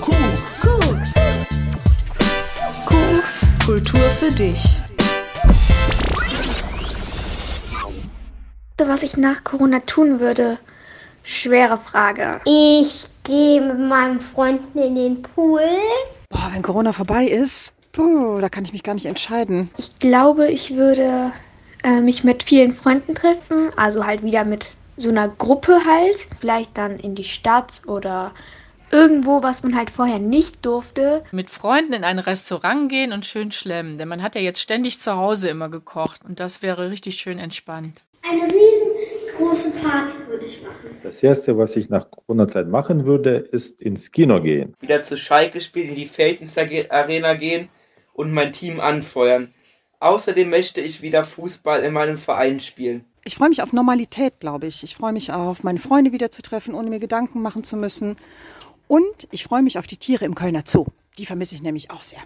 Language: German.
Koks. Koks. Koks. Koks, Kultur für dich. Was ich nach Corona tun würde, schwere Frage. Ich gehe mit meinen Freunden in den Pool. Boah, wenn Corona vorbei ist, puh, da kann ich mich gar nicht entscheiden. Ich glaube, ich würde äh, mich mit vielen Freunden treffen, also halt wieder mit so einer Gruppe halt, vielleicht dann in die Stadt oder irgendwo, was man halt vorher nicht durfte. Mit Freunden in ein Restaurant gehen und schön schlemmen, denn man hat ja jetzt ständig zu Hause immer gekocht und das wäre richtig schön entspannt. Eine riesengroße Party würde ich machen. Das erste, was ich nach Corona-Zeit machen würde, ist ins Kino gehen. Wieder zu Schalke spielen, in die Felddienstarena gehen und mein Team anfeuern. Außerdem möchte ich wieder Fußball in meinem Verein spielen. Ich freue mich auf Normalität, glaube ich. Ich freue mich auf meine Freunde wiederzutreffen, ohne mir Gedanken machen zu müssen. Und ich freue mich auf die Tiere im Kölner Zoo. Die vermisse ich nämlich auch sehr.